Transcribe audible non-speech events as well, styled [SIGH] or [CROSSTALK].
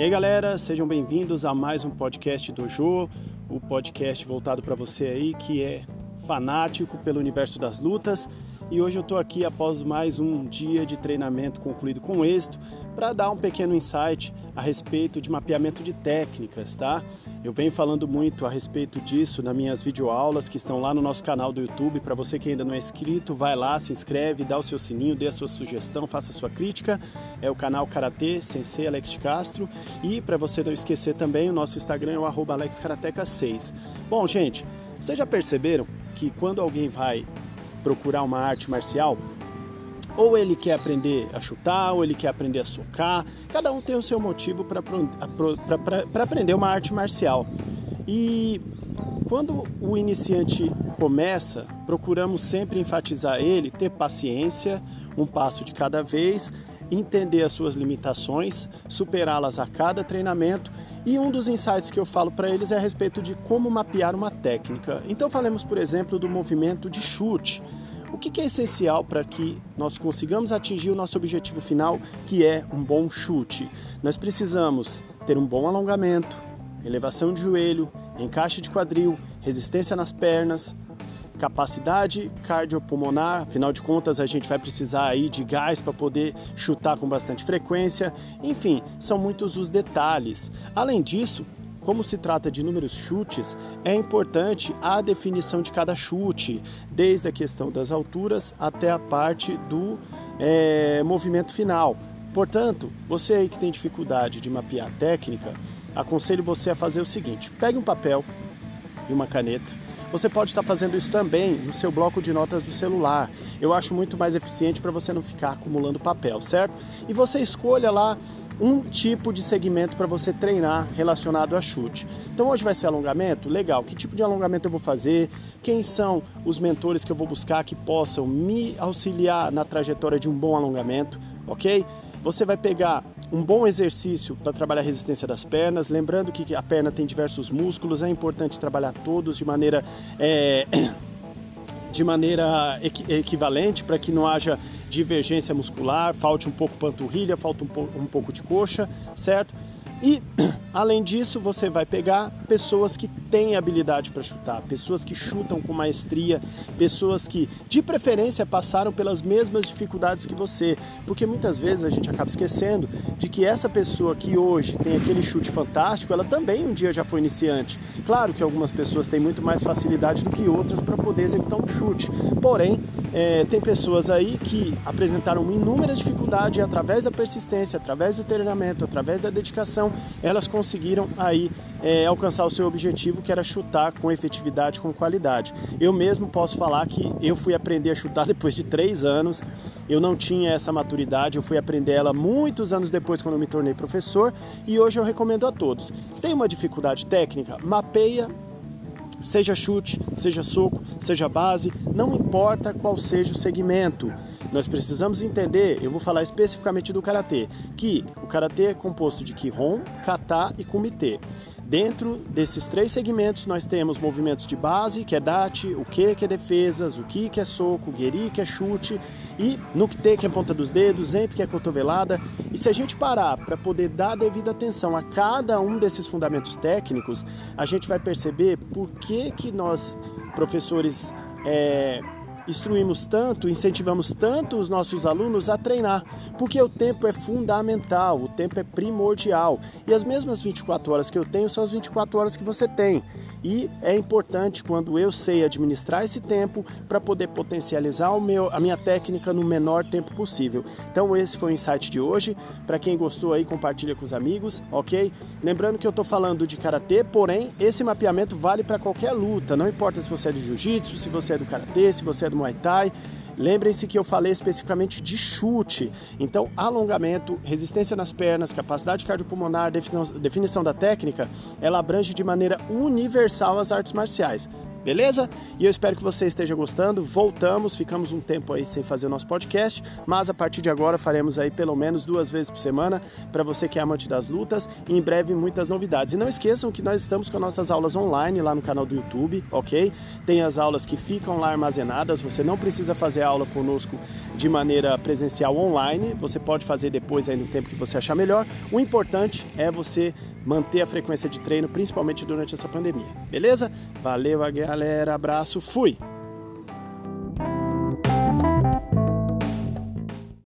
E aí galera, sejam bem-vindos a mais um podcast do Jô, o podcast voltado para você aí que é fanático pelo universo das lutas. E hoje eu estou aqui após mais um dia de treinamento concluído com êxito para dar um pequeno insight a respeito de mapeamento de técnicas, tá? Eu venho falando muito a respeito disso nas minhas videoaulas que estão lá no nosso canal do YouTube. Para você que ainda não é inscrito, vai lá, se inscreve, dá o seu sininho, dê a sua sugestão, faça a sua crítica. É o canal Karatê Sensei Alex Castro. E para você não esquecer também, o nosso Instagram é o AlexKarateca6. Bom, gente, vocês já perceberam que quando alguém vai procurar uma arte marcial, ou ele quer aprender a chutar, ou ele quer aprender a socar. Cada um tem o seu motivo para aprender uma arte marcial. E quando o iniciante começa, procuramos sempre enfatizar ele, ter paciência, um passo de cada vez, entender as suas limitações, superá-las a cada treinamento. E um dos insights que eu falo para eles é a respeito de como mapear uma técnica. Então falemos, por exemplo, do movimento de chute. O que é essencial para que nós consigamos atingir o nosso objetivo final, que é um bom chute? Nós precisamos ter um bom alongamento, elevação de joelho, encaixe de quadril, resistência nas pernas, capacidade cardiopulmonar, afinal de contas a gente vai precisar aí de gás para poder chutar com bastante frequência. Enfim, são muitos os detalhes. Além disso, como se trata de inúmeros chutes, é importante a definição de cada chute, desde a questão das alturas até a parte do é, movimento final. Portanto, você aí que tem dificuldade de mapear a técnica, aconselho você a fazer o seguinte: pegue um papel e uma caneta. Você pode estar fazendo isso também no seu bloco de notas do celular. Eu acho muito mais eficiente para você não ficar acumulando papel, certo? E você escolha lá um tipo de segmento para você treinar relacionado a chute. Então hoje vai ser alongamento? Legal. Que tipo de alongamento eu vou fazer? Quem são os mentores que eu vou buscar que possam me auxiliar na trajetória de um bom alongamento, ok? Você vai pegar um bom exercício para trabalhar a resistência das pernas, lembrando que a perna tem diversos músculos, é importante trabalhar todos de maneira é, [CLEARS THROAT] de maneira equivalente para que não haja divergência muscular, falte um pouco panturrilha, pouco, um pouco de coxa, certo? E [CLEARS THROAT] além disso, você vai pegar pessoas que têm habilidade para chutar, pessoas que chutam com maestria, pessoas que, de preferência, passaram pelas mesmas dificuldades que você, porque muitas vezes a gente acaba esquecendo de que essa pessoa que hoje tem aquele chute fantástico, ela também um dia já foi iniciante. Claro que algumas pessoas têm muito mais facilidade do que outras para poder executar um chute, porém é, tem pessoas aí que apresentaram inúmeras dificuldades e através da persistência, através do treinamento, através da dedicação, elas conseguiram aí é, alcançar o seu objetivo, que era chutar com efetividade, com qualidade. Eu mesmo posso falar que eu fui aprender a chutar depois de três anos. Eu não tinha essa maturidade, eu fui aprender ela muitos anos depois, quando me tornei professor, e hoje eu recomendo a todos. Tem uma dificuldade técnica? Mapeia Seja chute, seja soco, seja base, não importa qual seja o segmento. Nós precisamos entender, eu vou falar especificamente do karatê, que o karatê é composto de kihon, kata e kumite. Dentro desses três segmentos, nós temos movimentos de base, que é date, o que, que é defesas, o ki, que é soco, o geri, que é chute, e nukte, que é ponta dos dedos, zemp, que é cotovelada. E se a gente parar para poder dar devida atenção a cada um desses fundamentos técnicos, a gente vai perceber por que, que nós, professores, é, instruímos tanto, incentivamos tanto os nossos alunos a treinar, porque o tempo é fundamental, o tempo é primordial. E as mesmas 24 horas que eu tenho são as 24 horas que você tem. E é importante quando eu sei administrar esse tempo para poder potencializar o meu, a minha técnica no menor tempo possível. Então esse foi o insight de hoje. Para quem gostou aí, compartilha com os amigos, ok? Lembrando que eu estou falando de karatê, porém esse mapeamento vale para qualquer luta. Não importa se você é do jiu-jitsu, se você é do karatê, se você é do muay thai. Lembrem-se que eu falei especificamente de chute. Então, alongamento, resistência nas pernas, capacidade cardiopulmonar, definição da técnica, ela abrange de maneira universal as artes marciais. Beleza? E eu espero que você esteja gostando. Voltamos, ficamos um tempo aí sem fazer o nosso podcast, mas a partir de agora faremos aí pelo menos duas vezes por semana para você que é amante das lutas e em breve muitas novidades. E não esqueçam que nós estamos com nossas aulas online lá no canal do YouTube, ok? Tem as aulas que ficam lá armazenadas, você não precisa fazer aula conosco de maneira presencial online, você pode fazer depois aí no tempo que você achar melhor. O importante é você manter a frequência de treino, principalmente durante essa pandemia. Beleza? Valeu, galera. Abraço. Fui.